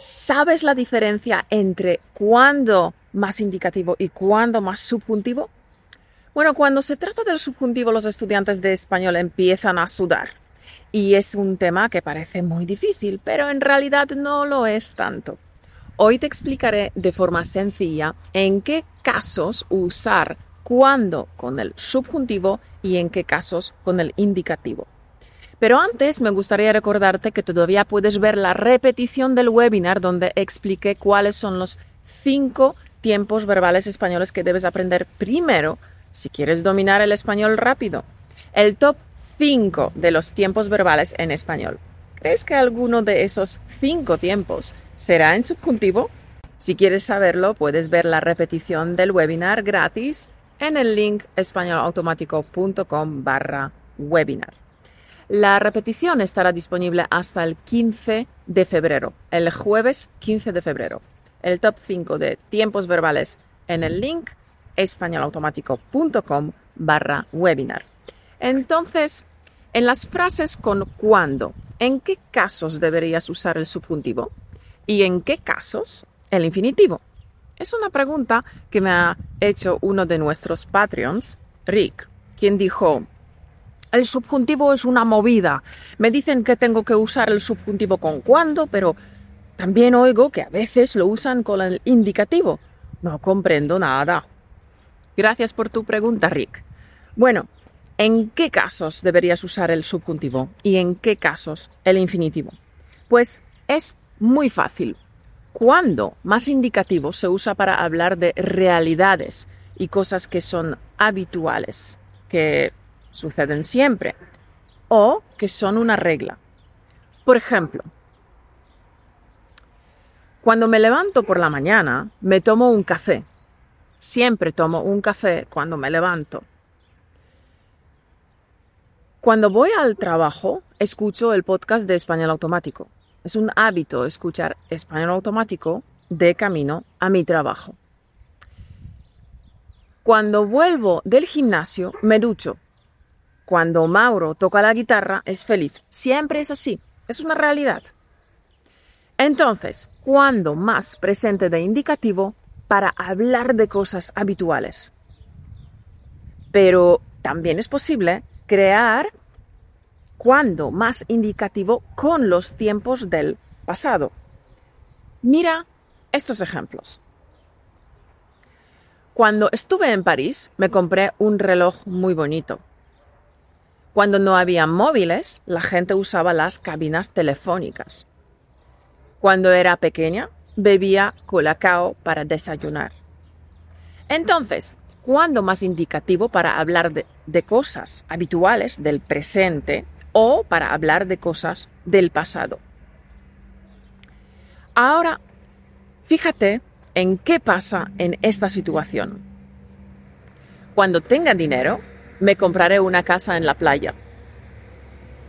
¿Sabes la diferencia entre cuándo más indicativo y cuándo más subjuntivo? Bueno, cuando se trata del subjuntivo, los estudiantes de español empiezan a sudar. Y es un tema que parece muy difícil, pero en realidad no lo es tanto. Hoy te explicaré de forma sencilla en qué casos usar cuándo con el subjuntivo y en qué casos con el indicativo. Pero antes me gustaría recordarte que todavía puedes ver la repetición del webinar donde expliqué cuáles son los cinco tiempos verbales españoles que debes aprender primero si quieres dominar el español rápido. El top 5 de los tiempos verbales en español. ¿Crees que alguno de esos cinco tiempos será en subjuntivo? Si quieres saberlo, puedes ver la repetición del webinar gratis en el link españolautomático.com barra webinar. La repetición estará disponible hasta el 15 de febrero, el jueves 15 de febrero. El top 5 de tiempos verbales en el link españolautomático.com barra webinar. Entonces, en las frases con cuándo, ¿en qué casos deberías usar el subjuntivo? ¿Y en qué casos el infinitivo? Es una pregunta que me ha hecho uno de nuestros Patreons, Rick, quien dijo, el subjuntivo es una movida. Me dicen que tengo que usar el subjuntivo con cuándo, pero también oigo que a veces lo usan con el indicativo. No comprendo nada. Gracias por tu pregunta, Rick. Bueno, ¿en qué casos deberías usar el subjuntivo y en qué casos el infinitivo? Pues es muy fácil. Cuando más indicativo se usa para hablar de realidades y cosas que son habituales, que suceden siempre o que son una regla. Por ejemplo, cuando me levanto por la mañana, me tomo un café. Siempre tomo un café cuando me levanto. Cuando voy al trabajo, escucho el podcast de Español Automático. Es un hábito escuchar Español Automático de camino a mi trabajo. Cuando vuelvo del gimnasio, me ducho cuando Mauro toca la guitarra es feliz. Siempre es así. Es una realidad. Entonces, ¿cuándo más presente de indicativo para hablar de cosas habituales? Pero también es posible crear cuando más indicativo con los tiempos del pasado. Mira estos ejemplos. Cuando estuve en París me compré un reloj muy bonito. Cuando no había móviles, la gente usaba las cabinas telefónicas. Cuando era pequeña, bebía colacao para desayunar. Entonces, ¿cuándo más indicativo para hablar de, de, cosas habituales del presente o para hablar de cosas del pasado? Ahora, fíjate en qué pasa en esta situación. Cuando tenga dinero, me compraré una casa en la playa.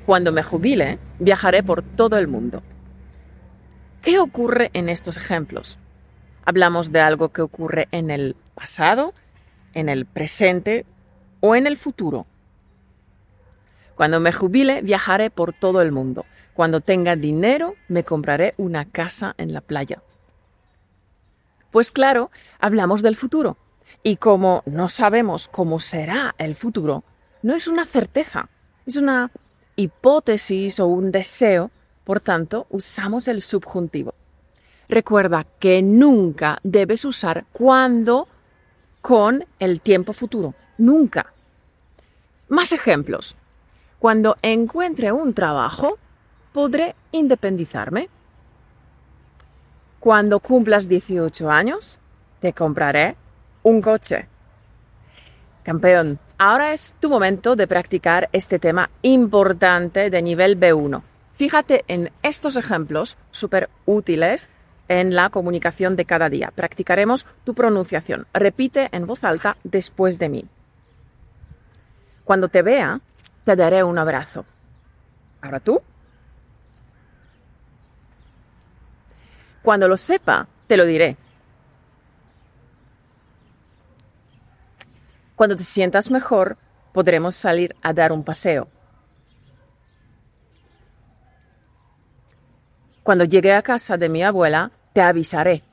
Cuando me jubile, viajaré por todo el mundo. ¿Qué ocurre en estos ejemplos? Hablamos de algo que ocurre en el pasado, en el presente o en el futuro. Cuando me jubile, viajaré por todo el mundo. Cuando tenga dinero, me compraré una casa en la playa. Pues claro, hablamos del futuro. Y como no sabemos cómo será el futuro, no es una certeza, es una hipótesis o un deseo, por tanto, usamos el subjuntivo. Recuerda que nunca debes usar cuando con el tiempo futuro, nunca. Más ejemplos. Cuando encuentre un trabajo, podré independizarme. Cuando cumplas 18 años, te compraré un coche. Campeón, ahora es tu momento de practicar este tema importante de nivel B1. Fíjate en estos ejemplos súper útiles en la comunicación de cada día. Practicaremos tu pronunciación. Repite en voz alta después de mí. Cuando te vea, te daré un abrazo. Ahora tú. Cuando lo sepa, te lo diré. Cuando te sientas mejor, podremos salir a dar un paseo. Cuando llegue a casa de mi abuela, te avisaré.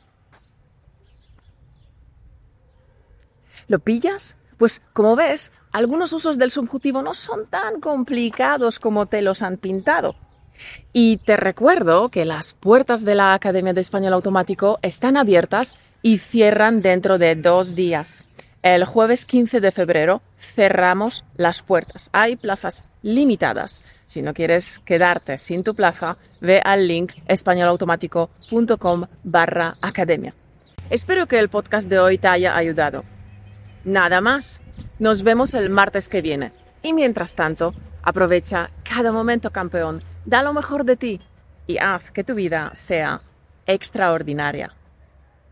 ¿Lo pillas? Pues como ves, algunos usos del subjuntivo no son tan complicados como te los han pintado. Y te recuerdo que las puertas de la Academia de Español Automático están abiertas y cierran dentro de dos días. El jueves 15 de febrero cerramos las puertas. Hay plazas limitadas. Si no quieres quedarte sin tu plaza, ve al link españolautomático.com barra academia. Espero que el podcast de hoy te haya ayudado. Nada más. Nos vemos el martes que viene. Y mientras tanto, aprovecha cada momento campeón, da lo mejor de ti y haz que tu vida sea extraordinaria.